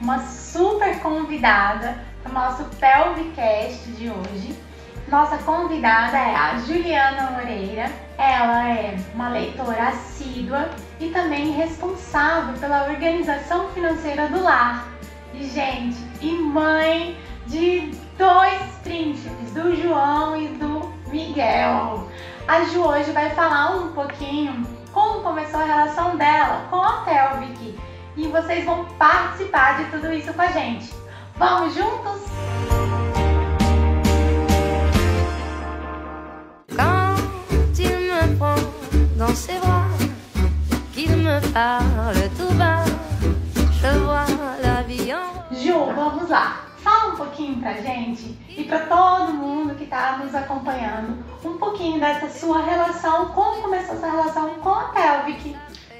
uma super convidada para o nosso Pelvicast de hoje. Nossa convidada é a Juliana Moreira. Ela é uma leitora assídua e também responsável pela organização financeira do lar. E, gente, e mãe de dois príncipes, do João e do Miguel. A Ju hoje vai falar um pouquinho como começou a relação dela com a Pelvic e vocês vão participar de tudo isso com a gente. Vamos juntos? Quand il me prend dans ses bras, qu'il me parle tout bas, je vois la vie en... Ju, vamos lá. Fala um pouquinho pra gente e pra todo mundo que tá nos acompanhando, um pouquinho dessa sua relação, como começou essa relação com a Pelvic.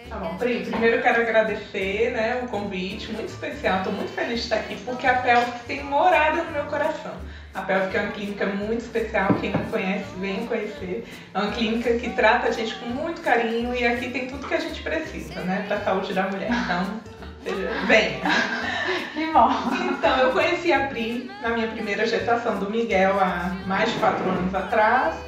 Tá bom, Pri, primeiro eu quero agradecer né, o convite, muito especial, estou muito feliz de estar aqui porque a Pelvic tem morada no meu coração. A Pelvic é uma clínica muito especial, quem não conhece, venha conhecer. É uma clínica que trata a gente com muito carinho e aqui tem tudo que a gente precisa, né, para a saúde da mulher. Então, venha. Que bom. Então, eu conheci a Pri na minha primeira gestação do Miguel há mais de quatro anos atrás.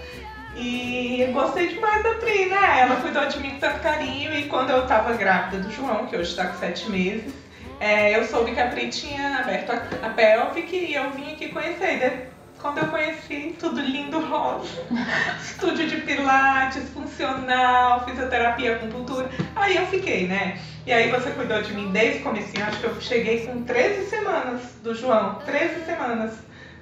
E gostei demais da Pri, né? Ela cuidou de mim com tanto carinho e quando eu tava grávida do João, que hoje tá com sete meses, é, eu soube que a Pri tinha aberto a, a pelvic e eu vim aqui conhecer. quando eu conheci, tudo lindo, rosa, estúdio de pilates, funcional, fisioterapia, acupuntura, aí eu fiquei, né? E aí você cuidou de mim desde o começo, acho que eu cheguei com 13 semanas do João, 13 semanas,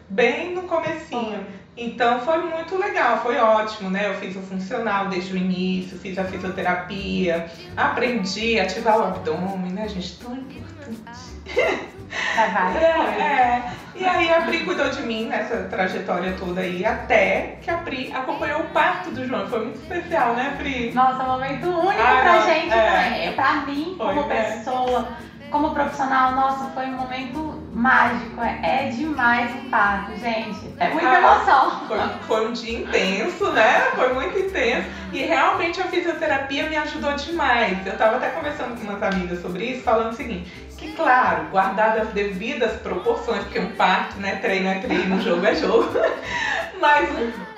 bem no comecinho. Então foi muito legal, foi ótimo, né? Eu fiz o funcional desde o início, fiz a fisioterapia, aprendi a ativar o abdômen, né, gente? Tão importante. Vai, É, é. E aí a Pri cuidou de mim nessa trajetória toda aí, até que a Pri acompanhou o parto do João. Foi muito especial, né, Pri? Nossa, um momento único Ah, pra não, gente é. também. Pra mim, como Foi, é. pessoa, como profissional, nossa, foi um momento mágico. É, é demais o parto, gente. É muita Ah, emoção. Foi, foi um dia intenso, né? Foi muito intenso. E realmente a fisioterapia me ajudou demais. Eu tava até conversando com umas amigas sobre isso, falando o seguinte: que, claro, guardado as devidas proporções, porque um parto, né? Treino é treino, jogo é jogo. Mas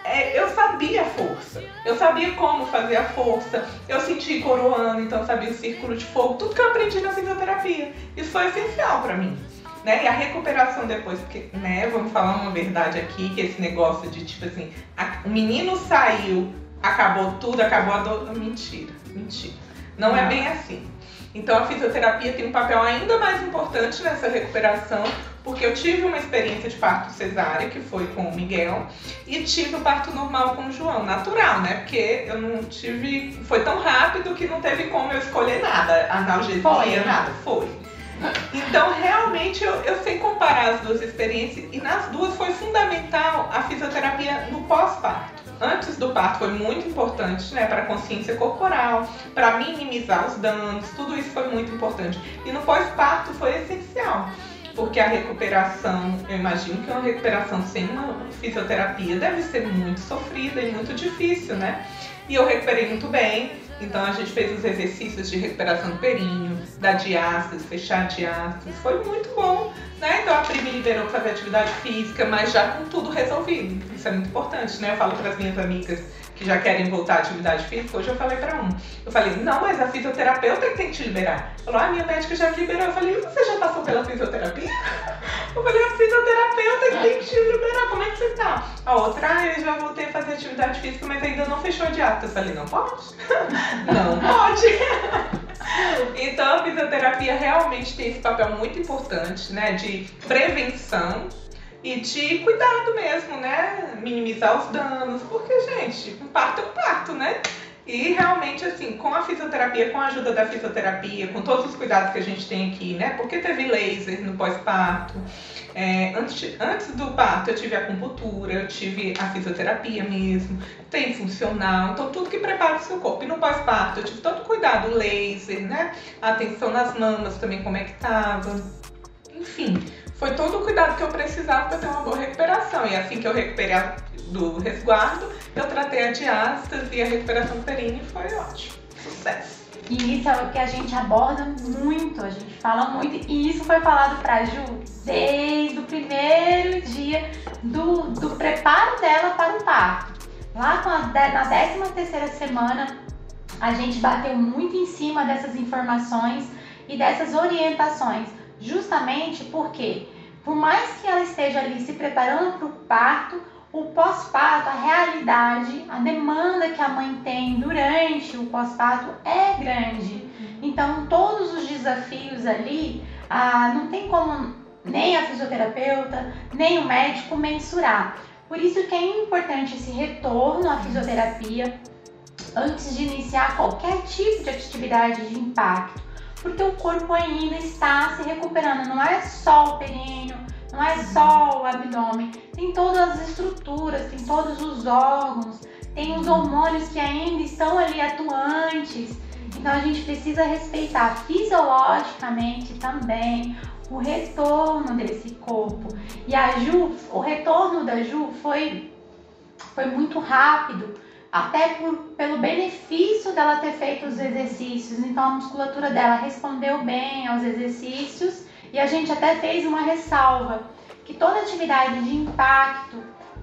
é, eu sabia a força. Eu sabia como fazer a força. Eu senti coroando, então sabia o círculo de fogo. Tudo que eu aprendi na fisioterapia. Isso foi essencial pra mim. Né? E a recuperação depois, porque, né, vamos falar uma verdade aqui, que esse negócio de tipo assim, a- o menino saiu, acabou tudo, acabou a dor. Mentira, mentira. Não é Não. bem assim. Então a fisioterapia tem um papel ainda mais importante nessa recuperação, porque eu tive uma experiência de parto cesárea, que foi com o Miguel, e tive o parto normal com o João, natural, né? Porque eu não tive. Foi tão rápido que não teve como eu escolher nada, analgesia, Foi. nada. Foi. Então, realmente, eu, eu sei comparar as duas experiências e nas duas foi fundamental a fisioterapia no pós-parto. Antes do parto foi muito importante, né, para a consciência corporal, para minimizar os danos, tudo isso foi muito importante. E no pós-parto foi essencial, porque a recuperação, eu imagino que uma recuperação sem uma fisioterapia deve ser muito sofrida e muito difícil, né? E eu recuperei muito bem, então a gente fez os exercícios de recuperação do períneo, da diástase, fechar diástase, foi muito bom, né? Então a Pri me liberou para fazer atividade física, mas já com tudo resolvido. Isso é muito importante, né? Eu falo para as minhas amigas que já querem voltar à atividade física, hoje eu falei para um. Eu falei, não, mas a fisioterapeuta que tem que te liberar. Falou, ah, minha médica já liberou. Eu falei, você já passou pela fisioterapia? Eu falei, a fisioterapeuta que tem que te liberar, como é que você tá? A outra, ah, eu já voltei a fazer atividade física, mas ainda não fechou a dieta. Eu falei, não pode? não pode. Então a fisioterapia realmente tem esse papel muito importante, né, de prevenção e de cuidado mesmo, né, minimizar os danos, porque gente, um parto é um parto, né? E realmente assim, com a fisioterapia, com a ajuda da fisioterapia, com todos os cuidados que a gente tem aqui, né? Porque teve laser no pós-parto. É, antes, antes do parto eu tive acupuntura, eu tive a fisioterapia mesmo, tem funcional, então tudo que prepara o seu corpo. E no pós-parto eu tive todo cuidado, laser, né? Atenção nas mamas também, como é que tava. Enfim, foi todo o cuidado que eu precisava para ter uma boa recuperação. E assim que eu recuperei do resguardo, eu tratei a diástase e a recuperação perínea e foi ótimo. Sucesso. E isso é o que a gente aborda muito, a gente fala muito, e isso foi falado pra Ju desde o primeiro dia do, do preparo dela para o parto. Lá com a, na 13 terceira semana, a gente bateu muito em cima dessas informações e dessas orientações, justamente porque, por mais que ela esteja ali se preparando para o parto, o pós-parto, a realidade, a demanda que a mãe tem durante o pós-parto é grande. Então, todos os desafios ali, ah, não tem como nem a fisioterapeuta, nem o médico mensurar. Por isso que é importante esse retorno à fisioterapia antes de iniciar qualquer tipo de atividade de impacto, o corpo ainda está se recuperando, não é só o períneo, não é só o abdômen, tem todas as estruturas, tem todos os órgãos, tem os hormônios que ainda estão ali atuantes. Então a gente precisa respeitar fisiologicamente também o retorno desse corpo. E a Ju, o retorno da Ju foi, foi muito rápido, até por, pelo benefício dela ter feito os exercícios. Então a musculatura dela respondeu bem aos exercícios e a gente até fez uma ressalva que toda atividade de impacto,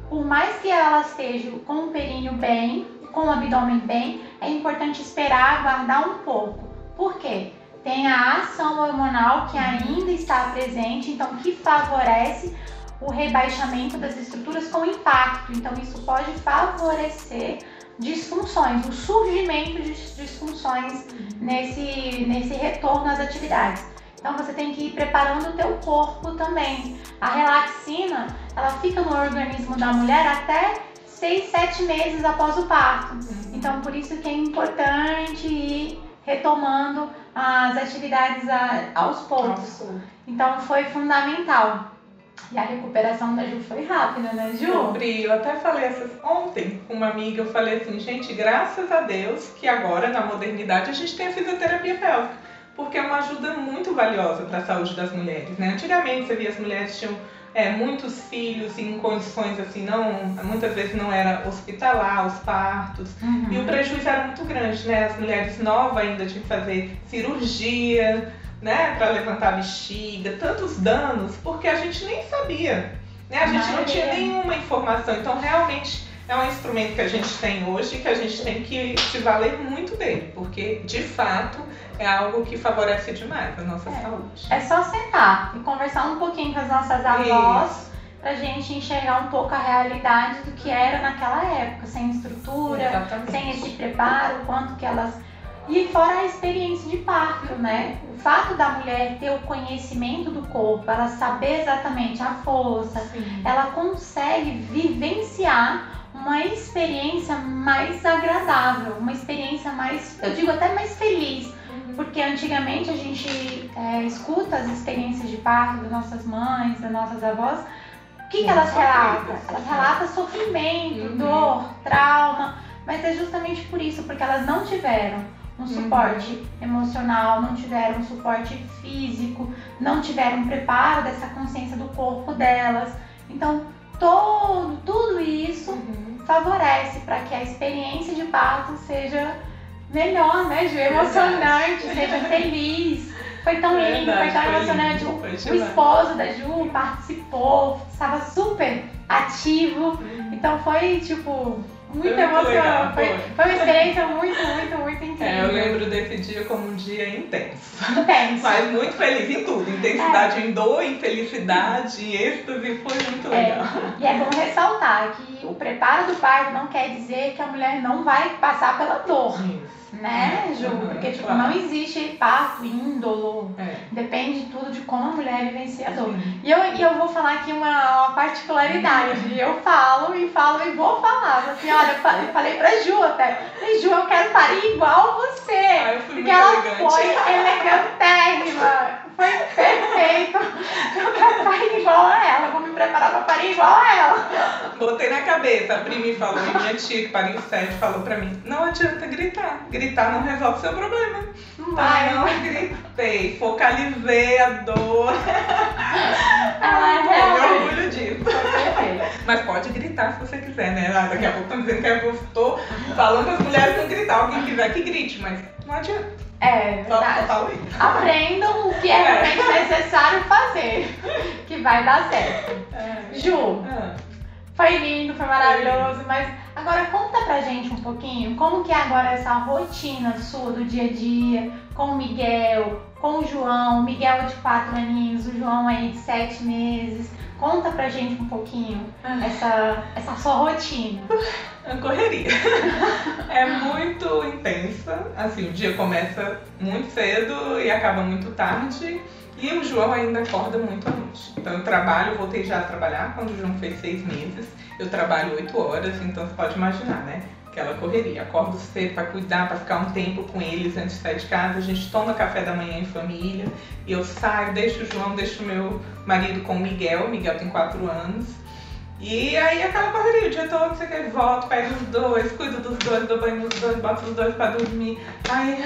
por mais que ela esteja com o períneo bem, com o abdômen bem, é importante esperar, aguardar um pouco. Por quê? Tem a ação hormonal que ainda está presente, então que favorece o rebaixamento das estruturas com impacto. Então isso pode favorecer disfunções, o surgimento de disfunções nesse, nesse retorno às atividades. Então você tem que ir preparando o teu corpo também. A relaxina, ela fica no organismo da mulher até 6, 7 meses após o parto. Então por isso que é importante ir retomando as atividades aos poucos. Então foi fundamental. E a recuperação da Ju foi rápida, né, Ju? Pri, eu até falei essas ontem com uma amiga, eu falei assim, gente, graças a Deus que agora na modernidade a gente tem a fisioterapia pélvica porque é uma ajuda muito valiosa para a saúde das mulheres. Né? Antigamente você via as mulheres tinham é, muitos filhos em condições assim, não, muitas vezes não era hospitalar, os partos, uhum. e o prejuízo era muito grande, né? As mulheres novas ainda tinham que fazer cirurgia, né, para levantar a bexiga, tantos danos, porque a gente nem sabia, né? A gente não tinha nenhuma informação. Então, realmente é um instrumento que a gente tem hoje que a gente tem que se valer muito dele, porque de fato é algo que favorece demais a nossa é. saúde. É só sentar e conversar um pouquinho com as nossas avós Isso. pra gente enxergar um pouco a realidade do que era naquela época, sem estrutura, Exatamente. sem esse preparo, quanto que elas. E fora a experiência de parto, né? O fato da mulher ter o conhecimento do corpo, ela saber exatamente a força, Sim. ela consegue vivenciar uma experiência mais agradável, uma experiência mais, eu digo até mais feliz, porque antigamente a gente é, escuta as experiências de parto das nossas mães, das nossas avós. O que, que elas relatam? Elas relatam sofrimento, uhum. dor, trauma, mas é justamente por isso, porque elas não tiveram um uhum. suporte uhum. emocional, não tiveram um suporte físico, não tiveram um preparo dessa consciência do corpo delas. Então, todo, tudo isso uhum. favorece para que a experiência de parto seja melhor, né, Ju? Emocionante, seja feliz. Foi tão lindo, Verdade, foi tão emocionante. Lindo, o, o esposo da Ju participou, estava super ativo. Uhum. Então foi tipo muito, muito emocionante. Foi, foi, uma experiência muito, muito, muito incrível. É, eu lembro desse dia como um dia intenso. Intenso. Mas muito feliz em tudo. Intensidade é. em dor, em felicidade, em êxtase, foi muito é. legal. É. E é bom ressaltar que o preparo do parto não quer dizer que a mulher não vai passar pela dor. Isso né, Ju? Porque tipo, não existe parto índolo. É. Depende tudo de como a mulher vivencia a dor. E eu, e eu vou falar aqui uma, uma particularidade. Eu falo e falo e vou falar. Assim, olha, eu falei pra Ju até. Falei, Ju, eu quero parir igual você. Ah, porque ela elegante. foi elegantérrima. Foi perfeito. Eu quero parir igual a ela. Vou me preparar pra parir igual a ela. Botei na cabeça. A Pri me falou, e minha tia que pariu sete falou pra mim: não adianta gritar. Gritar não resolve seu problema. Não vai. Não gritei. Focalizei a dor. Ah, é, eu orgulho disso. Mas pode gritar se você quiser, né? Ah, daqui a pouco estão dizendo que eu estou falando para as mulheres não gritar. Alguém quiser que grite, mas não adianta. É, verdade. Aprendam o que é realmente necessário fazer, que vai dar certo. É. Ju, Ah. foi lindo, foi maravilhoso, mas agora conta pra gente um pouquinho como que é agora essa rotina sua do dia a dia com o Miguel, com o João, o Miguel de quatro aninhos, o João aí de sete meses. Conta pra gente um pouquinho essa, essa sua rotina. É correria. é muito intensa. Assim, o dia começa muito cedo e acaba muito tarde. E o João ainda acorda muito à noite. Então eu trabalho, voltei já a trabalhar quando o João fez seis meses. Eu trabalho oito horas, então você pode imaginar, né? Aquela correria. Acordo cedo para cuidar, para ficar um tempo com eles antes de sair de casa. A gente toma café da manhã em família. E eu saio, deixo o João, deixo o meu marido com o Miguel. O Miguel tem quatro anos. E aí aquela correria, o dia todo você quer volta, pega os dois, cuida dos dois, dou banho nos dois, bota os dois pra dormir. Aí,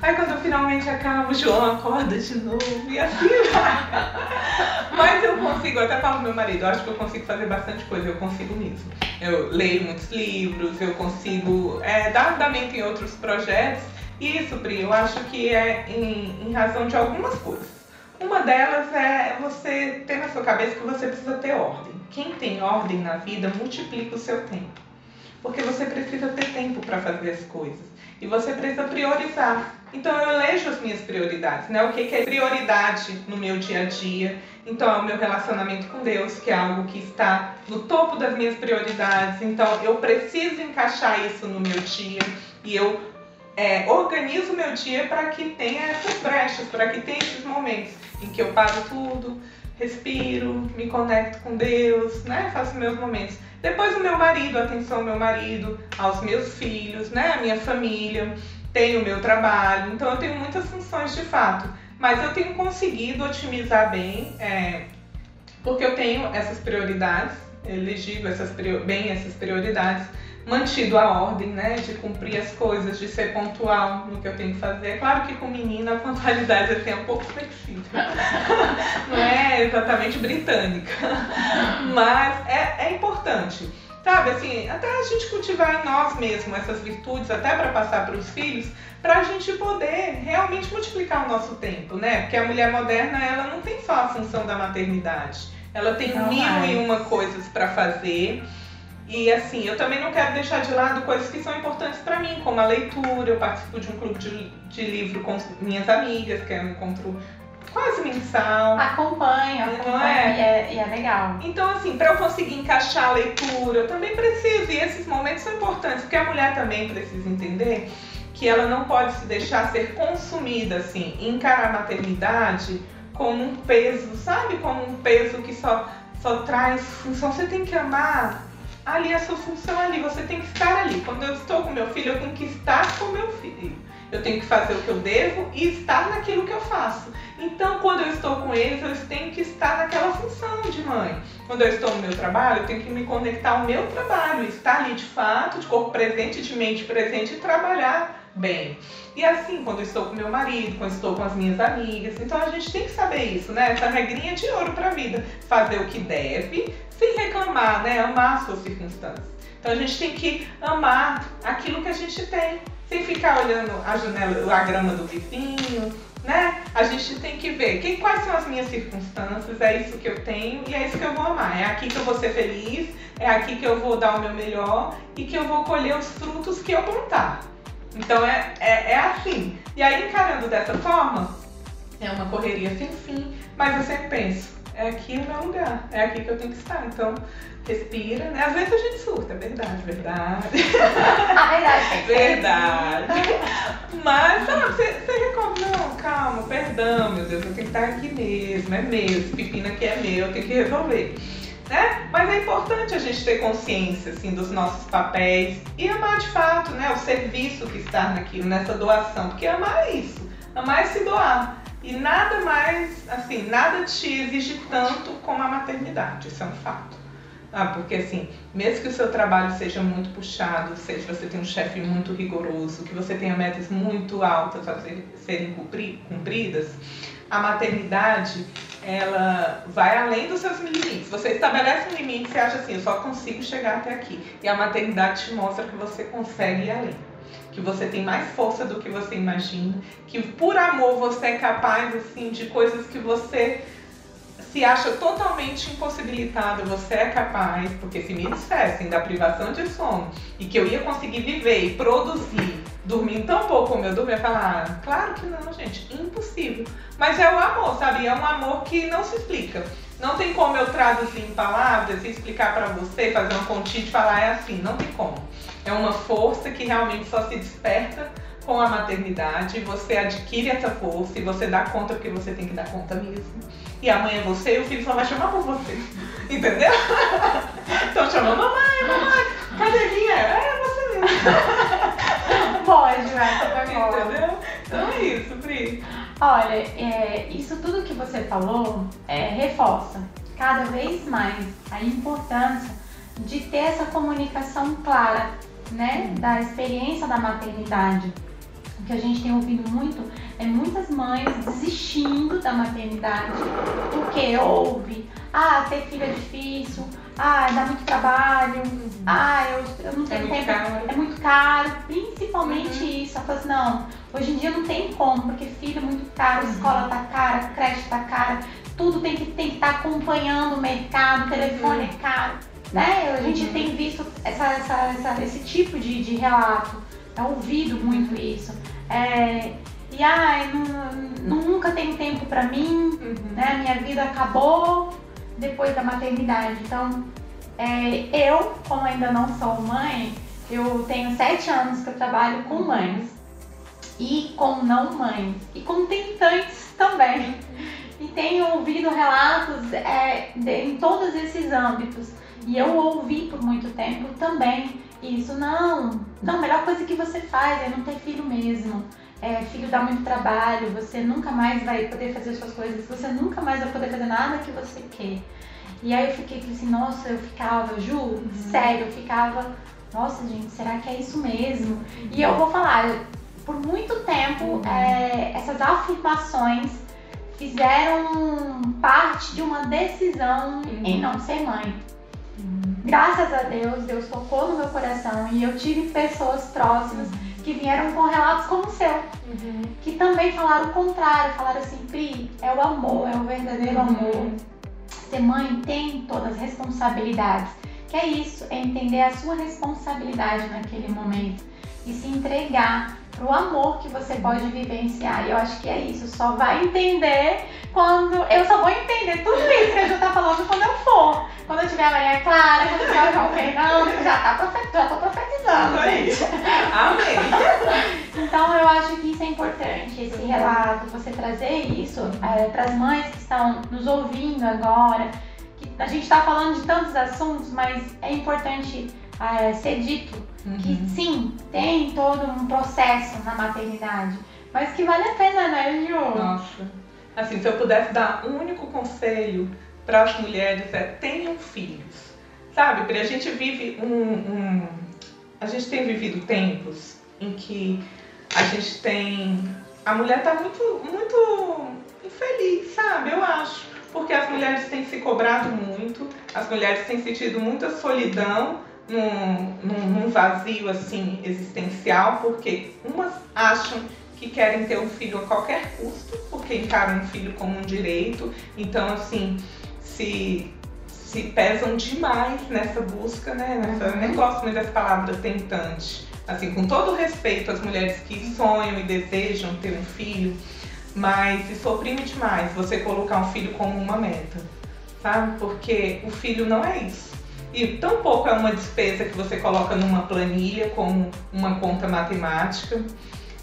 aí quando finalmente acabo, o João acorda de novo e assim vai. Mas eu consigo, eu até falo pro meu marido, eu acho que eu consigo fazer bastante coisa, eu consigo mesmo. Eu leio muitos livros, eu consigo é, dar andamento em outros projetos. E isso, Pri, eu acho que é em, em razão de algumas coisas. Uma delas é você ter na sua cabeça que você precisa ter ordem. Quem tem ordem na vida multiplica o seu tempo. Porque você precisa ter tempo para fazer as coisas. E você precisa priorizar. Então eu elejo as minhas prioridades, né? O que que é prioridade no meu dia a dia? Então é o meu relacionamento com Deus, que é algo que está no topo das minhas prioridades. Então eu preciso encaixar isso no meu dia e eu é, organizo meu dia para que tenha essas brechas, para que tenha esses momentos em que eu paro tudo, respiro, me conecto com Deus, né? Faço meus momentos. Depois o meu marido, atenção ao meu marido, aos meus filhos, né? A minha família, tenho o meu trabalho. Então eu tenho muitas funções de fato. Mas eu tenho conseguido otimizar bem, é, porque eu tenho essas prioridades, elegido essas, bem essas prioridades, mantido a ordem, né? De cumprir as coisas, de ser pontual no que eu tenho que fazer. É claro que com menina a pontualidade assim, é um pouco flexível. Não é exatamente britânica. Mas é, é importante. Sabe, assim, até a gente cultivar em nós mesmos essas virtudes, até para passar para os filhos, para a gente poder realmente multiplicar o nosso tempo, né? Porque a mulher moderna, ela não tem só a função da maternidade. Ela tem Não mil e uma coisas para fazer. E assim, eu também não quero deixar de lado coisas que são importantes para mim, como a leitura. Eu participo de um clube de, de livro com minhas amigas, que é um encontro quase mensal. Acompanha, Não acompanha é? e, é, e é legal. Então, assim, para eu conseguir encaixar a leitura, eu também preciso. E esses momentos são importantes, porque a mulher também precisa entender que ela não pode se deixar ser consumida, assim, encarar a maternidade como um peso, sabe? Como um peso que só, só traz função. Você tem que amar ali a sua função ali, você tem que estar ali. Quando eu estou com meu filho, eu tenho que estar com meu filho. Eu tenho que fazer o que eu devo e estar naquilo que eu faço. Então, quando eu estou com eles, eu tenho que estar naquela função de mãe. Quando eu estou no meu trabalho, eu tenho que me conectar ao meu trabalho, estar ali de fato, de corpo presente, de mente presente e trabalhar bem. E assim, quando eu estou com meu marido, quando eu estou com as minhas amigas, então a gente tem que saber isso, né? Essa regrinha de ouro para a vida. Fazer o que deve, sem reclamar, né? Amar as suas circunstâncias. Então a gente tem que amar aquilo que a gente tem, sem ficar olhando a janela, a grama do vizinho, né? A gente tem que ver que, quais são as minhas circunstâncias, é isso que eu tenho e é isso que eu vou amar. É aqui que eu vou ser feliz, é aqui que eu vou dar o meu melhor e que eu vou colher os frutos que eu plantar. Então é, é, é assim. E aí encarando dessa forma, é uma correria sem fim, mas eu sempre penso, é aqui o meu lugar, é aqui que eu tenho que estar. Então, respira, né? Às vezes a gente surta, é verdade, verdade. A verdade. Verdade. Mas, sabe, você, você recorda, não, calma, perdão, meu Deus, eu tenho que estar aqui mesmo, é meu, esse pepino aqui é meu, eu tenho que resolver. Né? Mas é importante a gente ter consciência assim, dos nossos papéis e amar de fato né, o serviço que está naquilo, nessa doação. Porque amar é isso, amar é se doar. E nada mais, assim, nada te exige tanto como a maternidade, isso é um fato. Ah, porque assim, mesmo que o seu trabalho seja muito puxado, seja você tem um chefe muito rigoroso, que você tenha metas muito altas a ser- serem cumpri- cumpridas, a maternidade ela vai além dos seus limites. Você estabelece um limite e acha assim, eu só consigo chegar até aqui. E a maternidade te mostra que você consegue ir além. Que você tem mais força do que você imagina, que por amor você é capaz assim de coisas que você se acha totalmente impossibilitado, você é capaz, porque se me dissessem da privação de sono e que eu ia conseguir viver e produzir dormindo tão pouco como eu dormi, eu ia falar, ah, claro que não, gente, impossível. Mas é o amor, sabe? É um amor que não se explica. Não tem como eu traduzir em palavras e explicar para você, fazer uma continha e falar é assim, não tem como. É uma força que realmente só se desperta com a maternidade, você adquire essa força e você dá conta porque você tem que dar conta mesmo. E amanhã você e o filho só vai chamar por você. Entendeu? Então chama mamãe, mamãe, cadê minha? É você mesmo. Pode, vai, super bom. Entendeu? Então é isso, Pri. Olha, é, isso tudo que você falou é, reforça cada vez mais a importância de ter essa comunicação clara, né, da experiência da maternidade. O que a gente tem ouvido muito é muitas mães desistindo da maternidade porque ouve, ah, ter filho é difícil, ah, dá muito trabalho, ah, eu, eu não tenho é muito tempo, caro. é muito caro, principalmente isso. Ela fala assim, não, hoje em dia não tem como, porque filho é muito caro, Uhum. escola tá cara, creche tá cara, tudo tem que tem que estar acompanhando o mercado, o telefone é caro. Né? A gente Uhum. tem visto essa, essa, essa- esse tipo de, de relato, é ouvido muito isso. É, e ai, nu- nunca tenho tempo pra mim, Uhum. né? Minha vida acabou depois da maternidade. Então, é, eu, como ainda não sou mãe, eu tenho sete anos que eu trabalho com mães e com não mães e com tentantes também. E tenho ouvido relatos é, de- em todos esses âmbitos. E eu ouvi por muito tempo também isso. Não, não, a melhor coisa que você faz é não ter filho mesmo. É, filho dá muito trabalho, você nunca mais vai poder fazer suas coisas, você nunca mais vai poder fazer nada que você quer. E aí eu fiquei assim, nossa, eu ficava, Ju, sério, eu ficava, nossa gente, será que é isso mesmo? E eu vou falar, por muito tempo, é, essas afirmações fizeram parte de uma decisão em não ser mãe. Graças a Deus, Deus tocou no meu coração e eu tive pessoas próximas que vieram com relatos como o seu, que também falaram o contrário, falaram assim, Pri, é o amor, é o verdadeiro amor. Ser mãe tem todas as responsabilidades. Que é isso, é entender a sua responsabilidade naquele momento e se entregar pro amor que você pode vivenciar. E eu acho que é isso, só vai entender quando. Eu só vou entender tudo isso que a Ju tá falando quando eu for. Quando eu tiver a Maria Clara, quando eu tiver o João Fernando, já tá profe- já tô profetizando, gente. Amém. Então eu acho que isso é importante, esse relato, você trazer isso para as mães que estão nos ouvindo agora. Que a gente está falando de tantos assuntos, mas é importante eh, ser dito que Uhum. sim, tem todo um processo na maternidade, mas que vale a pena, né, Ju? Nossa. Assim, se eu pudesse dar um único conselho para as mulheres é tenham filhos. Sabe, Pri, a gente vive um, um- A gente tem vivido tempos em que a gente tem. A mulher tá muito, muito infeliz, sabe? Eu acho. Porque as mulheres têm se cobrado muito, as mulheres têm sentido muita solidão num, num, num vazio assim existencial, porque umas acham que querem ter um filho a qualquer custo, porque encaram um filho como um direito. Então, assim, se, se pesam demais nessa busca, né? Nessa, Eu nem gosto muito dessa palavra tentante. Assim, com todo respeito às mulheres que sonham e desejam ter um filho, mas isso oprime demais você colocar um filho como uma meta, sabe? Porque o filho não é isso. E tampouco é uma despesa que você coloca numa planilha como uma conta matemática.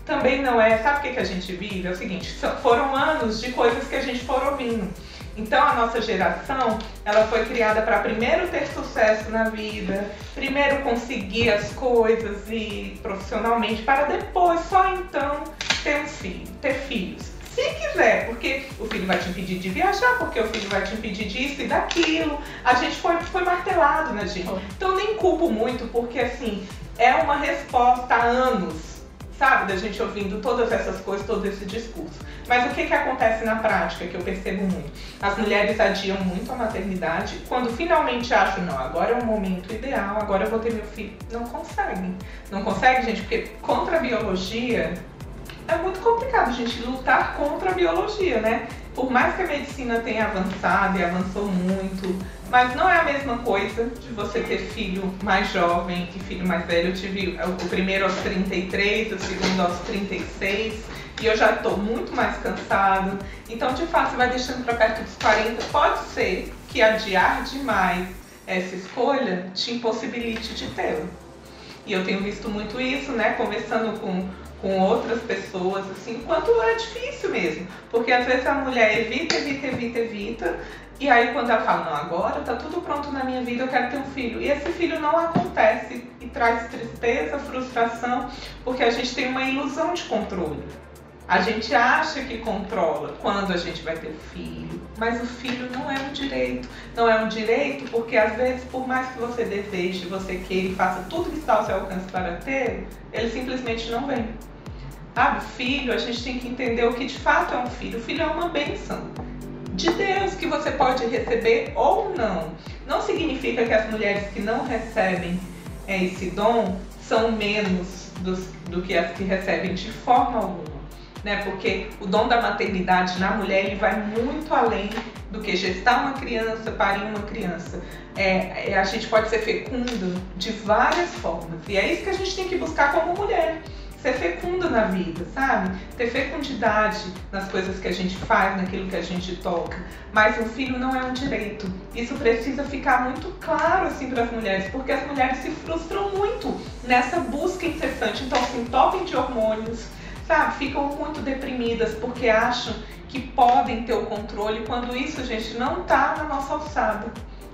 Também não é, sabe o que, que a gente vive? É o seguinte, foram anos de coisas que a gente for ouvindo. Então a nossa geração, ela foi criada para primeiro ter sucesso na vida, primeiro conseguir as coisas e profissionalmente, para depois só então ter um filho, ter filhos. Se quiser, porque o filho vai te impedir de viajar, porque o filho vai te impedir disso e daquilo. A gente foi, foi martelado na gente. Então nem culpo muito, porque assim, é uma resposta há anos sabe? Da gente ouvindo todas essas coisas, todo esse discurso. Mas o que, que acontece na prática, que eu percebo muito? As mulheres adiam muito a maternidade, quando finalmente acham, não, agora é o momento ideal, agora eu vou ter meu filho. Não conseguem. Não conseguem, gente, porque contra a biologia é muito complicado, gente, lutar contra a biologia, né? Por mais que a medicina tenha avançado e avançou muito, mas não é a mesma coisa de você ter filho mais jovem e filho mais velho. Eu tive o primeiro aos 33, o segundo aos 36 e eu já estou muito mais cansado. Então, de fato, vai deixando para perto dos 40. Pode ser que adiar demais essa escolha te impossibilite de tê-la. E eu tenho visto muito isso, né? Conversando com com outras pessoas, assim, quanto é difícil mesmo. Porque às vezes a mulher evita, evita, evita, evita, e aí quando ela fala, não, agora tá tudo pronto na minha vida, eu quero ter um filho. E esse filho não acontece e traz tristeza, frustração, porque a gente tem uma ilusão de controle. A gente acha que controla quando a gente vai ter filho, mas o filho não é um direito. Não é um direito porque às vezes, por mais que você deseje, você queira e faça tudo que está ao seu alcance para ter, ele simplesmente não vem. Sabe, filho, a gente tem que entender o que de fato é um filho. O filho é uma benção de Deus que você pode receber ou não. Não significa que as mulheres que não recebem é, esse dom são menos dos, do que as que recebem de forma alguma. Né? Porque o dom da maternidade na mulher ele vai muito além do que gestar uma criança, parir uma criança. É, é, a gente pode ser fecunda de várias formas. E é isso que a gente tem que buscar como mulher ser fecunda na vida, sabe? Ter fecundidade nas coisas que a gente faz, naquilo que a gente toca. Mas um filho não é um direito. Isso precisa ficar muito claro assim para as mulheres, porque as mulheres se frustram muito nessa busca incessante. Então se entopem de hormônios, sabe? Ficam muito deprimidas porque acham que podem ter o controle quando isso, gente, não está na nossa alçada.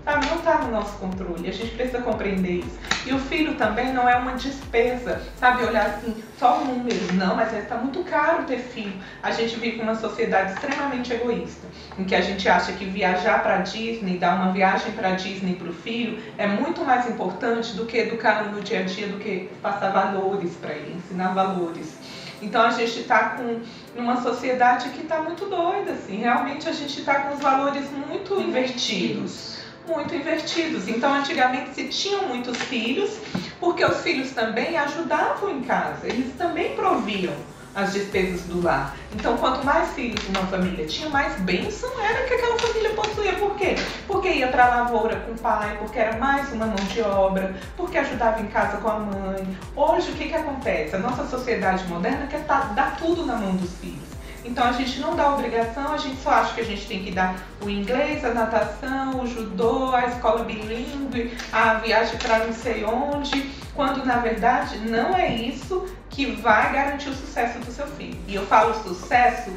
Sabe, não está no nosso controle. A gente precisa compreender isso. E o filho também não é uma despesa, sabe? Olhar assim, só o número. Não, mas está muito caro ter filho. A gente vive uma sociedade extremamente egoísta, em que a gente acha que viajar para Disney, dar uma viagem para Disney para o filho, é muito mais importante do que educar no dia a dia, do que passar valores para ele, ensinar valores. Então a gente está com uma sociedade que está muito doida, assim. Realmente a gente está com os valores muito invertidos muito invertidos. Então, antigamente se tinham muitos filhos, porque os filhos também ajudavam em casa, eles também proviam as despesas do lar. Então, quanto mais filhos uma família tinha, mais bênção era que aquela família possuía. Por quê? Porque ia para a lavoura com o pai, porque era mais uma mão de obra, porque ajudava em casa com a mãe. Hoje, o que, que acontece? A nossa sociedade moderna quer dar tudo na mão dos filhos. Então a gente não dá obrigação, a gente só acha que a gente tem que dar o inglês, a natação, o judô, a escola bilíngue, a viagem para não sei onde, quando na verdade não é isso que vai garantir o sucesso do seu filho. E eu falo sucesso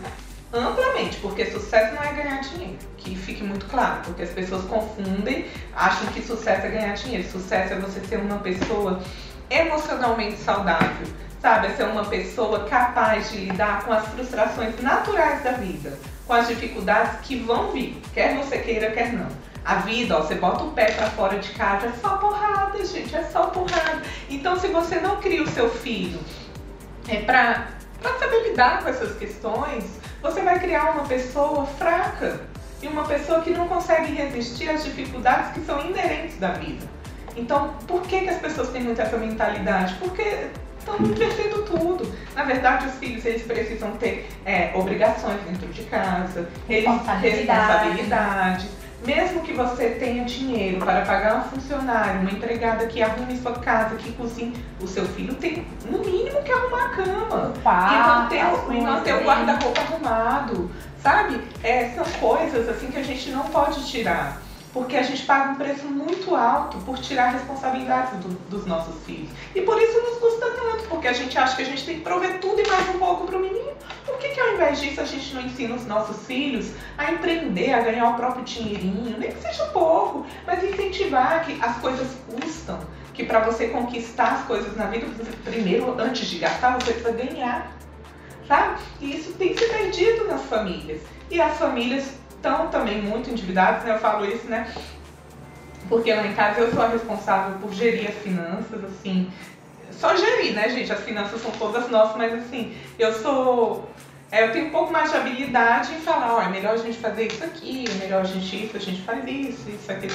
amplamente, porque sucesso não é ganhar dinheiro, que fique muito claro, porque as pessoas confundem, acham que sucesso é ganhar dinheiro. Sucesso é você ser uma pessoa emocionalmente saudável sabe? Ser uma pessoa capaz de lidar com as frustrações naturais da vida, com as dificuldades que vão vir, quer você queira, quer não. A vida, ó, você bota o pé para fora de casa, é só porrada, gente, é só porrada. Então, se você não cria o seu filho é para saber lidar com essas questões, você vai criar uma pessoa fraca e uma pessoa que não consegue resistir às dificuldades que são inerentes da vida. Então, por que, que as pessoas têm muito essa mentalidade? Porque estão invertendo tudo. Na verdade, os filhos eles precisam ter é, obrigações dentro de casa, responsabilidade. responsabilidade. Mesmo que você tenha dinheiro para pagar um funcionário, uma empregada que arrume sua casa, que cozinhe, o seu filho tem no mínimo que arrumar a cama. E manter, e manter o guarda-roupa arrumado. Sabe? É, são coisas assim que a gente não pode tirar porque a gente paga um preço muito alto por tirar a responsabilidade do, dos nossos filhos. E por isso nos custa tanto, porque a gente acha que a gente tem que prover tudo e mais um pouco para o menino. Por que, que ao invés disso a gente não ensina os nossos filhos a empreender, a ganhar o próprio dinheirinho, nem que seja pouco, mas incentivar que as coisas custam, que para você conquistar as coisas na vida, primeiro, antes de gastar, você precisa ganhar. Sabe? E isso tem se perdido nas famílias. E as famílias estão também muito endividados, né? Eu falo isso, né? Porque lá em casa eu sou a responsável por gerir as finanças, assim. só gerir, né, gente? As finanças são todas nossas, mas assim, eu sou. É, eu tenho um pouco mais de habilidade em falar, ó, é melhor a gente fazer isso aqui, é melhor a gente isso, a gente faz isso, isso, aquilo.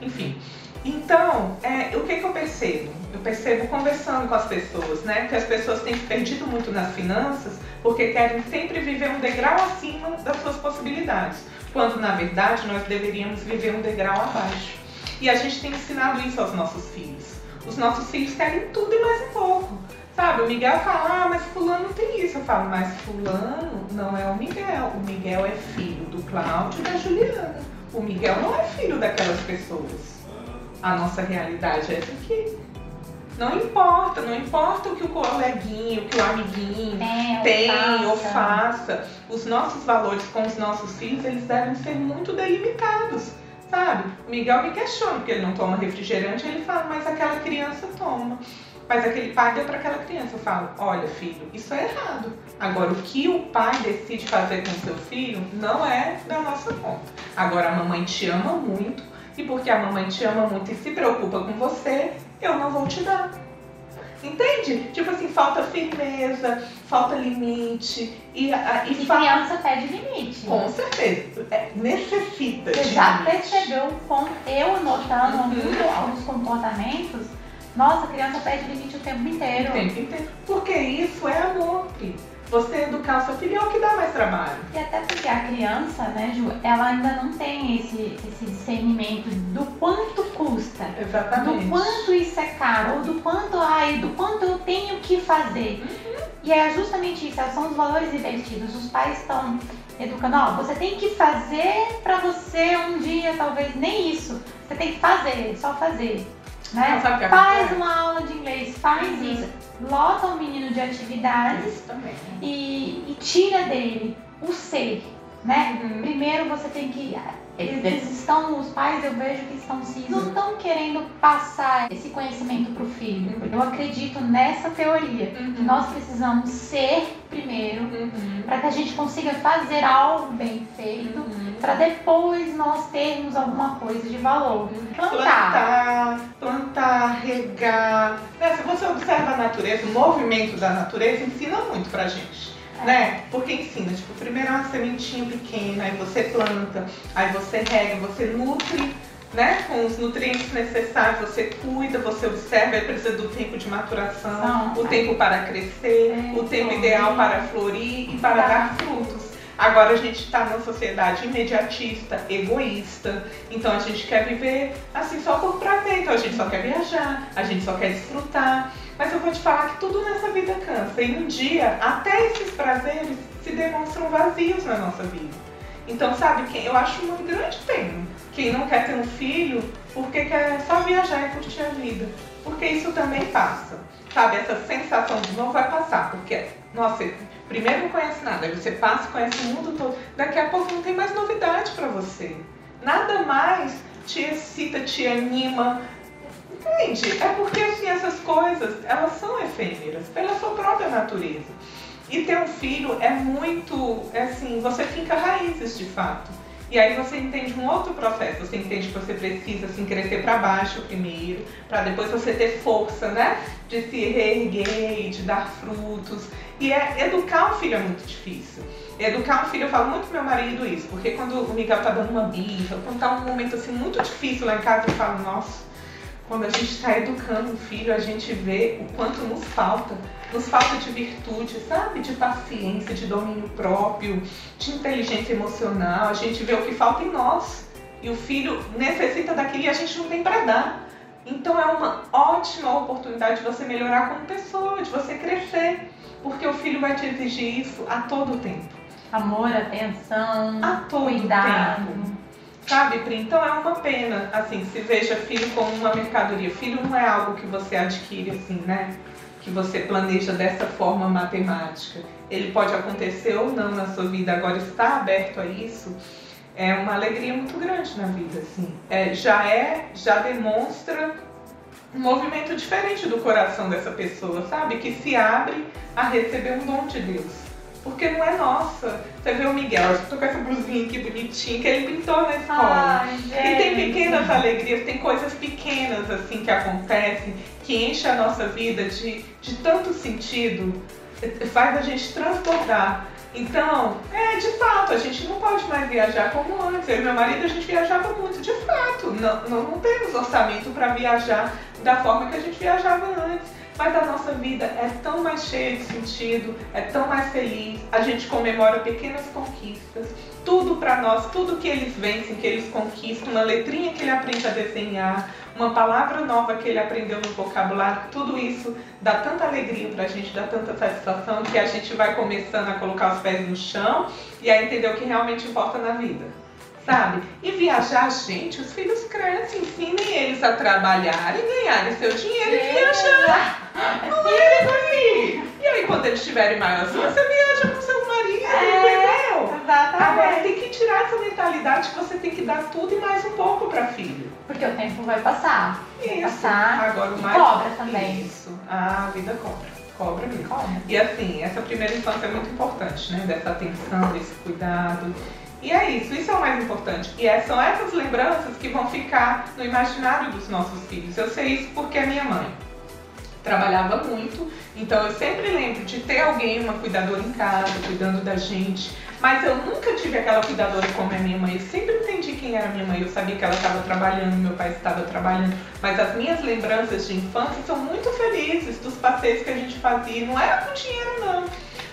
Enfim. Então, é, o que, que eu percebo? Eu percebo conversando com as pessoas, né? Que as pessoas têm perdido muito nas finanças porque querem sempre viver um degrau acima das suas possibilidades, quando na verdade nós deveríamos viver um degrau abaixo. E a gente tem ensinado isso aos nossos filhos. Os nossos filhos querem tudo e mais um pouco. Sabe, o Miguel fala, ah, mas fulano tem isso. Eu falo, mas fulano não é o Miguel. O Miguel é filho do Cláudio e da Juliana. O Miguel não é filho daquelas pessoas. A nossa realidade é essa aqui. Não importa, não importa o que o coleguinho, o que o amiguinho É, tem faça. ou faça. Os nossos valores com os nossos filhos, eles devem ser muito delimitados, sabe? O Miguel me questiona porque ele não toma refrigerante, ele fala, mas aquela criança toma. Mas aquele pai deu para aquela criança. Eu falo, olha filho, isso é errado. Agora, o que o pai decide fazer com seu filho não é da nossa conta. Agora, a mamãe te ama muito e porque a mamãe te ama muito e se preocupa com você, eu não vou te dar. Entende? Tipo assim, falta firmeza, falta limite e, a- e, E fa- criança pede limite. Com certeza. É, necessita Você já limite. percebeu o quão eu notando Uhum. alguns comportamentos? Nossa, a criança pede limite o tempo inteiro. O tempo inteiro. Porque isso é amor, Pri. Você educar o seu filho é o que dá mais trabalho. E até porque a criança, né, Ju, ela ainda não tem esse, esse discernimento do quanto custa, do quanto isso é caro, ou do quanto, ai, do quanto eu tenho que fazer. E é justamente isso, são os valores invertidos. Os pais estão educando, ó, você tem que fazer pra você um dia, talvez nem isso. Você tem que fazer, só fazer. Né? Faz uma aula de inglês, faz Uhum. isso. Lota o menino de atividades e, e tira dele o ser, né? Uhum. Primeiro você tem que. Eles, estão, os pais eu vejo que estão se. não estão querendo passar esse conhecimento pro filho. Uhum. Eu acredito nessa teoria. Que Uhum. nós precisamos ser primeiro Uhum. para que a gente consiga fazer algo bem feito, Uhum. para depois nós termos alguma coisa de valor. Plantar. Plantar, plantar, regar. Né, Se você observa a natureza, o movimento da natureza ensina muito pra gente. Né? Porque ensina, tipo, primeiro é uma sementinha pequena, aí você planta, aí você rega, você nutre, né? Com os nutrientes necessários, você cuida, você observa, aí precisa do tempo de maturação, São, o tá. tempo para crescer, É, o tempo ideal para florir e para Tá. dar frutos. Agora a gente está numa sociedade imediatista, egoísta, então a gente quer viver assim só por prazer, então a gente só quer viajar, a gente só quer desfrutar. Mas eu vou te falar que tudo nessa vida cansa e um dia até esses prazeres se demonstram vazios na nossa vida. Então, sabe, eu acho uma grande pena quem não quer ter um filho porque quer só viajar e curtir a vida. Porque isso também passa. Sabe, essa sensação de novo vai passar. Porque, nossa, primeiro não conhece nada, você passa conhece o mundo todo. Daqui a pouco não tem mais novidade pra você. Nada mais te excita, te anima. Entende? É porque assim, essas coisas, elas são efêmeras, pela sua própria natureza. E ter um filho é muito, é assim, você finca raízes de fato. E aí você entende um outro processo, você entende que você precisa assim, crescer para baixo primeiro, para depois você ter força, né? De se reerguer e de dar frutos. E é, educar um filho é muito difícil. Educar um filho, eu falo muito pro meu marido isso, porque quando o Miguel tá dando uma birra, quando tá um momento assim muito difícil lá em casa, eu falo, nossa, quando a gente está educando um filho, a gente vê o quanto nos falta. Nos falta de virtude, sabe? De paciência, de domínio próprio, de inteligência emocional. A gente vê o que falta em nós. E o filho necessita daquilo e a gente não tem para dar. Então é uma ótima oportunidade de você melhorar como pessoa, de você crescer. Porque o filho vai te exigir isso a todo tempo. Amor, atenção, A todo cuidado. tempo. Sabe, Pri? Então é uma pena, assim, se veja filho como uma mercadoria. Filho não é algo que você adquire assim, né? Que você planeja dessa forma matemática. Ele pode acontecer ou não na sua vida. Agora, estar aberto a isso é uma alegria muito grande na vida, assim. É, já é, já demonstra um movimento diferente do coração dessa pessoa, sabe? Que se abre a receber um dom de Deus. Porque não é nossa. Você vê o Miguel, eu tô com essa blusinha aqui bonitinha que ele pintou na escola. Ai, E tem pequenas alegrias, tem coisas pequenas assim que acontecem, que enchem a nossa vida de, de tanto sentido, faz a gente transbordar. Então, é, de fato, a gente não pode mais viajar como antes. Eu e meu marido, a gente viajava muito, de fato. Não, não, não temos orçamento para viajar da forma que a gente viajava antes. Mas a nossa vida é tão mais cheia de sentido, é tão mais feliz. A gente comemora pequenas conquistas. Tudo para nós, tudo que eles vencem, que eles conquistam, uma letrinha que ele aprende a desenhar, uma palavra nova que ele aprendeu no vocabulário, tudo isso dá tanta alegria pra gente, dá tanta satisfação que a gente vai começando a colocar os pés no chão e a entender o que realmente importa na vida. Sabe? E viajar, gente, os filhos crescem, ensinem eles a trabalhar e ganharem seu dinheiro e viajar. Não é. E aí, quando eles estiverem maiores, você viaja com seu marido, É, entendeu? Agora Exatamente. tem que tirar essa mentalidade que você tem que dar tudo e mais um pouco para filho. Porque o tempo vai passar. Vai Isso. passar. Agora o mais cobra também. Isso. A vida cobra. Cobra mesmo. Cobra. E assim, essa primeira infância é muito importante, né? Dessa atenção, desse cuidado. E é isso, isso é o mais importante. E é- são essas lembranças que vão ficar no imaginário dos nossos filhos. Eu sei isso porque a minha mãe trabalhava muito, então eu sempre lembro de ter alguém, uma cuidadora em casa, cuidando da gente. Mas eu nunca tive aquela cuidadora como a minha mãe. Eu sempre entendi quem era minha mãe. Eu sabia que ela estava trabalhando, meu pai estava trabalhando. Mas as minhas lembranças de infância são muito felizes dos passeios que a gente fazia. Não era com dinheiro, não.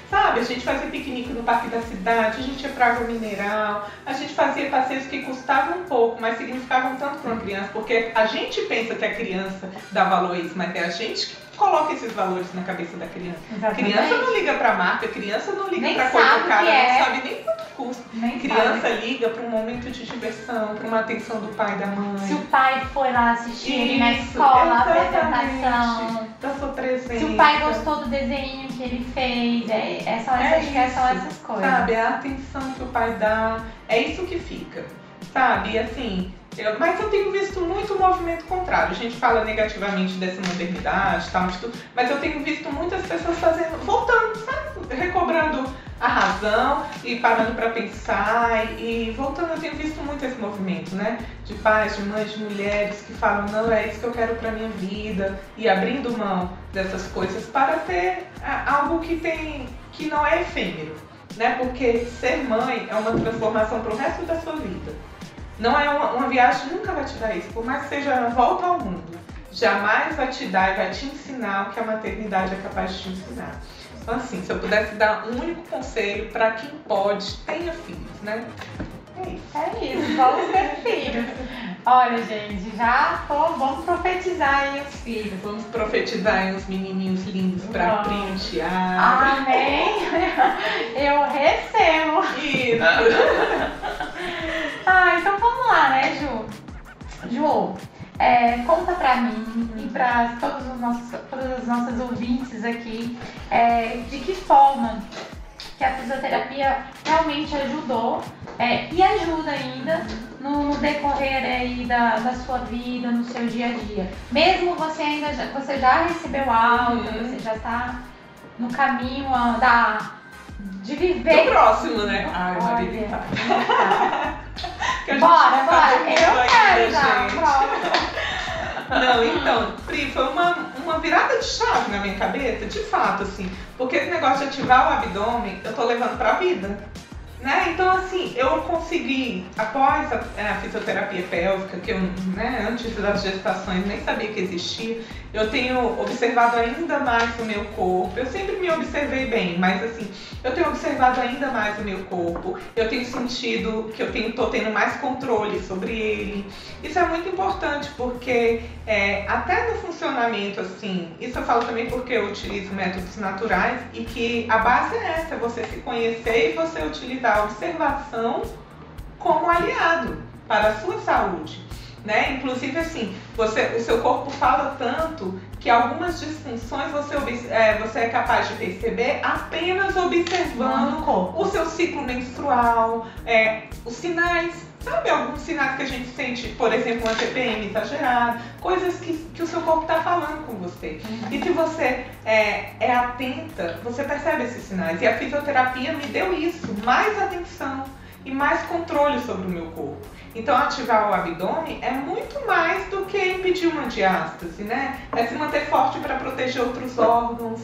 Sabe, a gente fazia piquenique no parque da cidade, a gente ia pra água mineral, a gente fazia passeios que custavam um pouco, mas significavam tanto para uma criança, porque a gente pensa que a criança dá valor a isso, mas é a gente que coloca esses valores na cabeça da criança. Exatamente. Criança não liga pra marca, criança não liga pra coisa cara, é. não sabe nem quanto custa. Nem Criança sabe. liga pra um momento de diversão, pra uma atenção do pai e da mãe. Se o pai foi lá assistir ele na Isso, escola, a exatamente. apresentação. Da sua presença. Se o pai gostou do desenho que ele fez, é, é só É essas, é só isso, essas coisas. Sabe, a atenção que o pai dá, é isso que fica. Sabe, assim, mas eu tenho visto muito movimento contrário. A gente fala negativamente dessa modernidade, tal, de tudo, mas eu tenho visto muitas pessoas fazendo, voltando, sabe, recobrando a razão e parando para pensar e, e voltando. Eu tenho visto muito esse movimento, né? De pais, de mães, de mulheres que falam, não, é isso que eu quero para minha vida e abrindo mão dessas coisas para ter algo que tem que não é efêmero, né? Porque ser mãe é uma transformação para o resto da sua vida. Não é uma, uma viagem nunca vai te dar isso, por mais que seja a volta ao mundo. Jamais vai te dar e vai te ensinar o que a maternidade é capaz de te ensinar. Então, assim, se eu pudesse dar um único conselho para quem pode, tenha filhos, né? É isso. É isso, vamos ter filhos. Olha, gente, já tô, vamos profetizar aí os filhos. Vamos profetizar aí uns menininhos lindos para printear. Amém? Eu recebo. Isso. Ah, então vamos lá, né, Ju? Ju, é, conta pra mim e pra todos os nossos, todas as nossas ouvintes aqui é, de que forma que a fisioterapia realmente ajudou é, e ajuda ainda no, no decorrer aí da, da sua vida, no seu dia a dia. Mesmo você ainda já, você já recebeu alta, Uhum. você já tá no caminho da, de Do viver próximo, né? Ai, uma vida Bora, não bora. Eu quero já. gente. Bora. Não, então, Pri, foi uma, uma virada de chave na minha cabeça, de fato, assim. Porque esse negócio de ativar o abdômen, eu tô levando pra vida. Né? Então, assim, eu consegui, após a, a fisioterapia pélvica, que eu, né, antes das gestações, nem sabia que existia, eu tenho observado ainda mais o meu corpo. Eu sempre me observei bem, mas assim, eu tenho observado ainda mais o meu corpo. Eu tenho sentido que eu tenho, tô tendo mais controle sobre ele. Isso é muito importante, porque é, até no funcionamento, assim, isso eu falo também porque eu utilizo métodos naturais e que a base é essa, você se conhecer e você utilizar a observação como aliado para a sua saúde. Né? Inclusive assim, você, o seu corpo fala tanto que algumas disfunções você, é, você é capaz de perceber apenas observando o seu ciclo menstrual, é, os sinais Sabe, alguns sinais que a gente sente, por exemplo, uma TPM exagerada, coisas que, que o seu corpo está falando com você. Uhum. E se você é, é atenta, você percebe esses sinais. E a fisioterapia me deu isso, mais atenção e mais controle sobre o meu corpo. Então, ativar o abdômen é muito mais do que impedir uma diástase, né? É se manter forte para proteger outros órgãos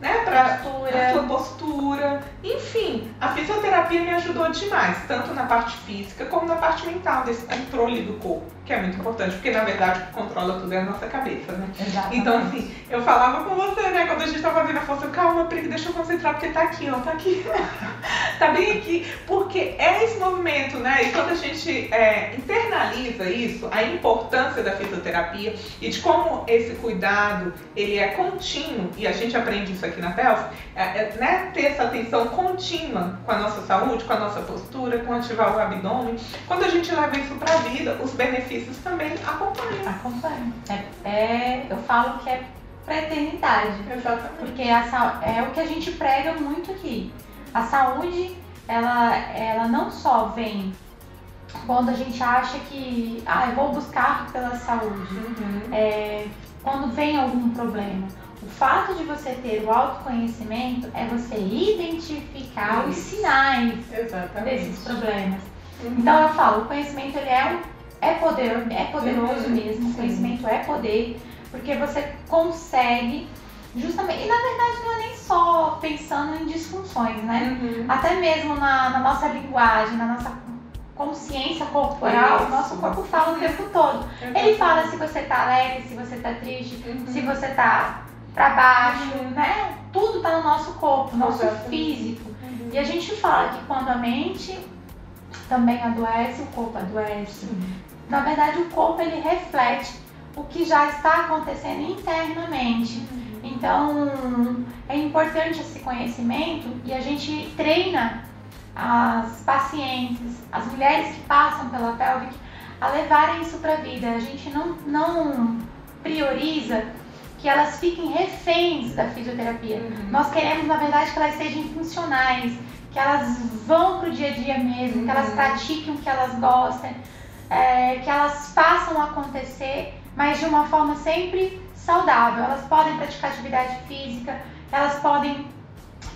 né, para a sua postura. Enfim, a fisioterapia me ajudou demais, tanto na parte física como na parte mental, desse controle do corpo, que é muito importante, porque na verdade o que controla tudo é a nossa cabeça, né? Exatamente. Então, assim, eu falava com você, né, quando a gente tava fazendo a força, calma, Pri, deixa eu concentrar, porque tá aqui, ó, tá aqui, tá bem aqui, porque é esse movimento, né, e quando a gente é, internaliza isso, a importância da fisioterapia e de como esse cuidado, ele é contínuo, e a gente aprende isso aqui na PELF, é, é, né, ter essa atenção contínua com a nossa saúde, com a nossa postura, com ativar o abdômen. Quando a gente leva isso para a vida, os benefícios também acompanham. Acompanham. É, é, eu falo que é para eternidade. Exatamente. Porque a, é o que a gente prega muito aqui. A saúde, ela, ela não só vem quando a gente acha que ah, eu vou buscar pela saúde, uhum. é, quando vem algum problema. O fato de você ter o autoconhecimento é você identificar Isso. os sinais Exatamente. desses problemas. Uhum. Então eu falo, o conhecimento ele é, é, poder, é poderoso uhum. mesmo, o conhecimento é poder, porque você consegue justamente, e na verdade não é nem só pensando em disfunções, né? Uhum. Até mesmo na, na, nossa linguagem, na nossa consciência corporal, o nosso corpo fala o tempo todo. Ele fala se você tá alegre, se você tá triste, uhum. se você tá para baixo, né? Tudo tá no nosso corpo, no nosso físico. Uhum. E a gente fala que quando a mente também adoece, o corpo adoece. Uhum. Na verdade, o corpo ele reflete o que já está acontecendo internamente. Uhum. Então, é importante esse conhecimento e a gente treina as pacientes, as mulheres que passam pela pelvic a levarem isso para a vida. A gente não, não prioriza que elas fiquem reféns da fisioterapia. Uhum. Nós queremos, na verdade, que elas sejam funcionais, que elas vão pro dia a dia mesmo, uhum. que elas uhum. pratiquem o que elas gostam, é, que elas façam acontecer, mas de uma forma sempre saudável. Elas podem praticar atividade física, elas podem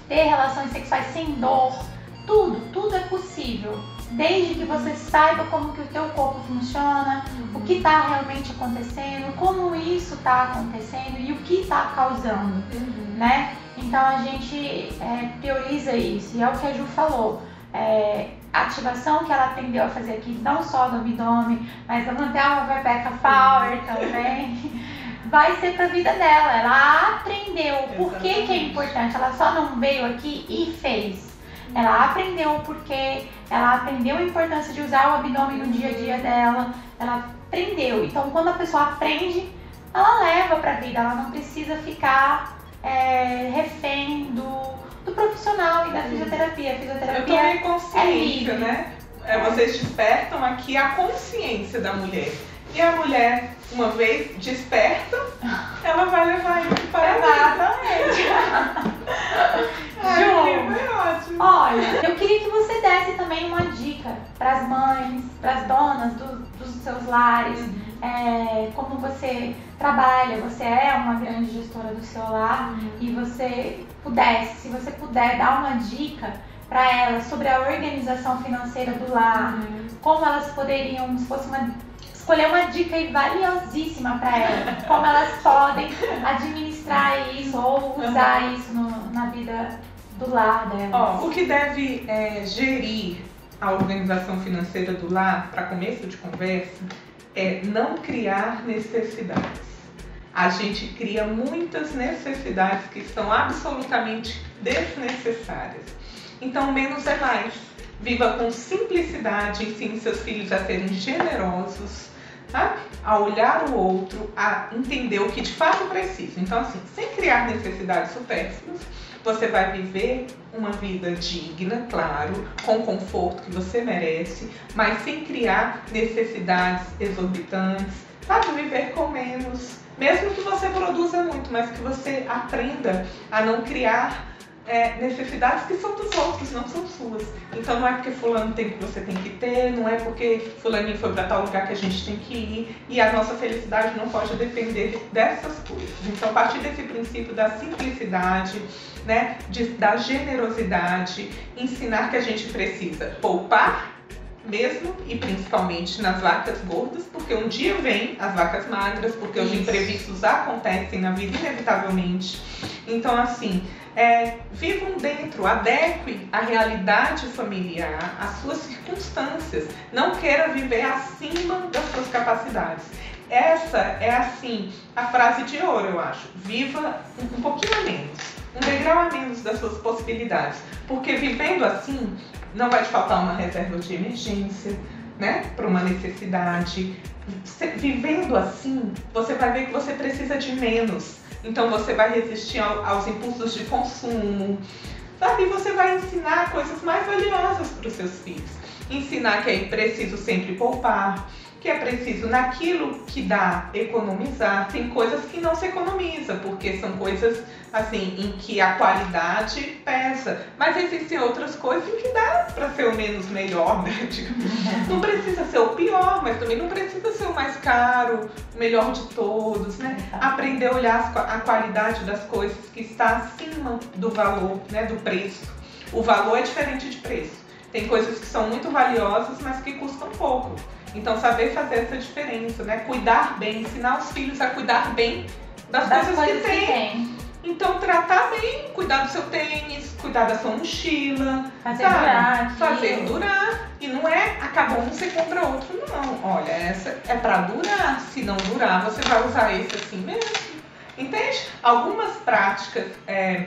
ter relações sexuais sem dor, tudo, tudo é possível desde que você saiba como que o teu corpo funciona, o que está realmente acontecendo, como isso está acontecendo e o que está causando, uhum. né? Então a gente é, prioriza isso e é o que a Ju falou. É, a ativação que ela aprendeu a fazer aqui, não só do abdômen, mas a manter a Rebeca Power uhum. também, vai ser para a vida dela. Ela aprendeu por que, que é importante. Ela só não veio aqui e fez. Ela aprendeu o porquê, ela aprendeu a importância de usar o abdômen no dia a dia dela, ela aprendeu. Então, quando a pessoa aprende, ela leva para a vida, ela não precisa ficar é, refém do, do profissional e da fisioterapia. A fisioterapia Eu consciência, é livre. né? É, vocês despertam aqui a consciência da mulher. E a mulher, uma vez desperta, ela vai levar isso para Exatamente. Você trabalha, você é uma grande gestora do seu lar uhum. e você pudesse, se você puder dar uma dica para elas sobre a organização financeira do lar, uhum. como elas poderiam, se fosse uma escolher uma dica valiosíssima para elas, como elas podem administrar isso ou usar isso no, na vida do lar delas. Ó, o que deve é, gerir a organização financeira do lar, para começo de conversa, é não criar necessidades. A gente cria muitas necessidades que são absolutamente desnecessárias. Então, menos é mais. Viva com simplicidade, ensine seus filhos a serem generosos, sabe? A olhar o outro, a entender o que de fato precisa. Então, assim, sem criar necessidades supérfluas, você vai viver uma vida digna, claro, com conforto que você merece, mas sem criar necessidades exorbitantes, sabe? Viver com menos. Mesmo que você produza muito, mas que você aprenda a não criar é, necessidades que são dos outros, não são suas. Então não é porque fulano tem que você tem que ter, não é porque fulaninho foi para tal lugar que a gente tem que ir e a nossa felicidade não pode depender dessas coisas. Então a partir desse princípio da simplicidade, né, de, da generosidade, ensinar que a gente precisa poupar mesmo e principalmente nas vacas gordas, porque um dia vem as vacas magras, porque Isso. os imprevistos acontecem na vida inevitavelmente. Então, assim, é, vivam dentro, adeque a realidade familiar, às suas circunstâncias. Não queira viver acima das suas capacidades. Essa é, assim, a frase de ouro, eu acho. Viva um pouquinho a menos, um degrau a menos das suas possibilidades. Porque vivendo assim, não vai te faltar uma reserva de emergência, né? Para uma necessidade. Vivendo assim, você vai ver que você precisa de menos. Então você vai resistir aos impulsos de consumo, sabe? Você vai ensinar coisas mais valiosas para os seus filhos. Ensinar que é preciso sempre poupar, que é preciso naquilo que dá economizar. Tem coisas que não se economiza, porque são coisas assim em que a qualidade pesa. Mas existem outras coisas em que dá para ser o menos melhor, né? Não precisa ser o pior, mas também não precisa ser o mais caro, o melhor de todos, né? Aprender a olhar a qualidade das coisas que está acima do valor, né? Do preço. O valor é diferente de preço. Tem coisas que são muito valiosas, mas que custam pouco. Então, saber fazer essa diferença, né? Cuidar bem, ensinar os filhos a cuidar bem das, das coisas, coisas, que, tem. que tem. Então, tratar bem, cuidar do seu tênis, cuidar da sua mochila, fazer sabe? durar. Fazer durar. E não é acabou um, você compra outro, não. Olha, essa é para durar. Se não durar, você vai usar esse assim mesmo. Entende? Algumas práticas é,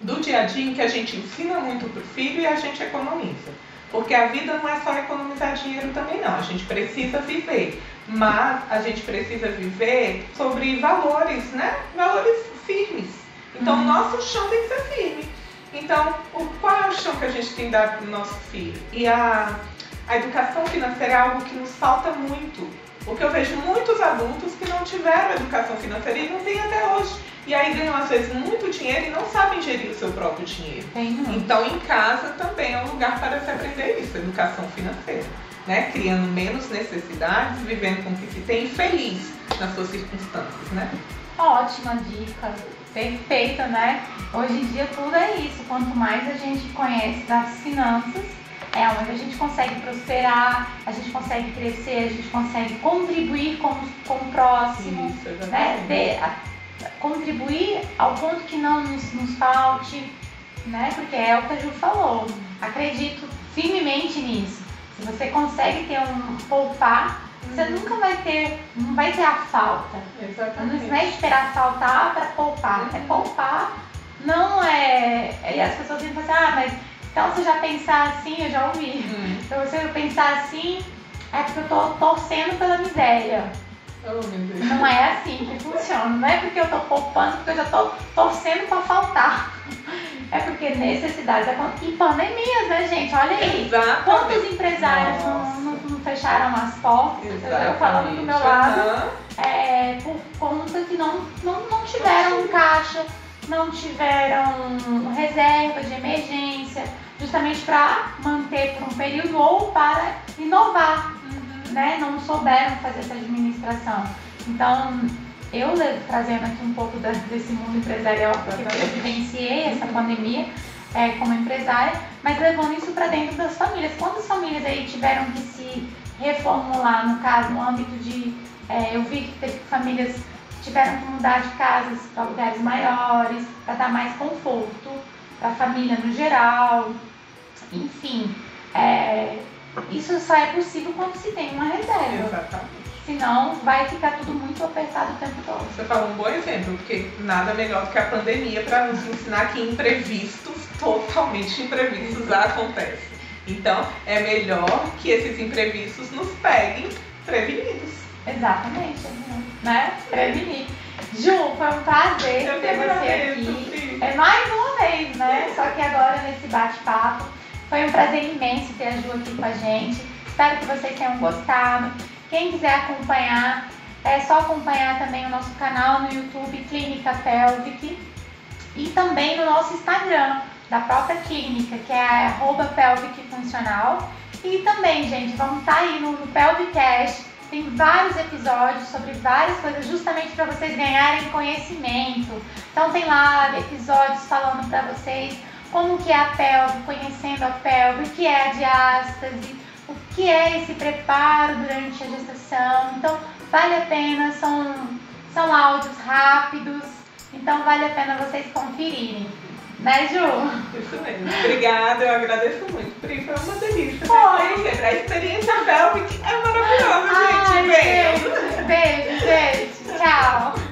do dia a dia que a gente ensina muito pro filho e a gente economiza. Porque a vida não é só economizar dinheiro também não, a gente precisa viver. Mas a gente precisa viver sobre valores, né? Valores firmes. Então o uhum. nosso chão tem que ser firme. Então, o, qual é o chão que a gente tem dado para o nosso filho? E a, a educação financeira é algo que nos falta muito. Porque eu vejo muitos adultos que não tiveram educação financeira e não têm até hoje. E aí ganham às vezes muito dinheiro e não sabem gerir o seu próprio dinheiro. Então em casa também é um lugar para se aprender isso, educação financeira. Né? Criando menos necessidades, vivendo com o que se tem e feliz nas suas circunstâncias, né? Ótima dica, perfeita, né? Hoje em dia tudo é isso. Quanto mais a gente conhece das finanças, é onde a gente consegue prosperar, a gente consegue crescer, a gente consegue contribuir com, com o próximo, isso, né? A, contribuir ao ponto que não nos, nos falte, né? Porque é o que a Ju falou. Acredito firmemente nisso. Se você consegue ter um poupar, você uhum. nunca vai ter, não vai ter a falta. Exatamente. Não é esperar faltar para poupar. É uhum. poupar, não é. E as pessoas dizem assim, ah, mas então, se já pensar assim, eu já ouvi. Hum. Então, você pensar assim, é porque eu tô torcendo pela miséria. Oh, não é assim que funciona. Não é porque eu tô poupando, porque eu já tô torcendo para faltar. É porque necessidades e pandemias, né, gente? Olha aí. Exatamente. Quantos empresários não, não, não, fecharam as portas? Exatamente. Eu falando do meu lado, uhum. é, por conta que não, não, não tiveram caixa, não tiveram reserva de emergência justamente para manter por um período ou para inovar. Né? Não souberam fazer essa administração. Então, eu trazendo aqui um pouco desse mundo empresarial, porque eu vivenciei essa pandemia é, como empresária, mas levando isso para dentro das famílias. Quantas famílias aí tiveram que se reformular, no caso, no âmbito de. É, eu vi que teve famílias tiveram que mudar de casas para lugares maiores, para dar mais conforto para a família no geral. Enfim, é, isso só é possível quando se tem uma reserva. Exatamente. Senão vai ficar tudo muito apertado o tempo todo. Você falou um bom exemplo, porque nada melhor do que a pandemia para nos ensinar que imprevistos, totalmente imprevistos, acontecem. Então é melhor que esses imprevistos nos peguem prevenidos. Exatamente, né? Prevenir. Ju, foi um prazer Eu ter você aqui. É mais uma vez, né? Só que agora nesse bate-papo foi um prazer imenso ter a Ju aqui com a gente. Espero que vocês tenham gostado. Quem quiser acompanhar, é só acompanhar também o nosso canal no YouTube Clínica Pelvic. e também no nosso Instagram da própria clínica, que é arroba pelvic funcional. E também, gente, vamos estar tá aí no, no Pelvicast. Tem vários episódios sobre várias coisas, justamente para vocês ganharem conhecimento. Então tem lá episódios falando para vocês como que é a pelve, conhecendo a pelve, o que é a diástase, o que é esse preparo durante a gestação. Então vale a pena, são, são áudios rápidos, então vale a pena vocês conferirem. Né, Ju? Isso mesmo. Obrigada, eu agradeço muito. Pri, foi uma delícia. Foi. A experiência Velvet é maravilhosa, gente. Ai, Beijo. Beijo, gente. Tchau.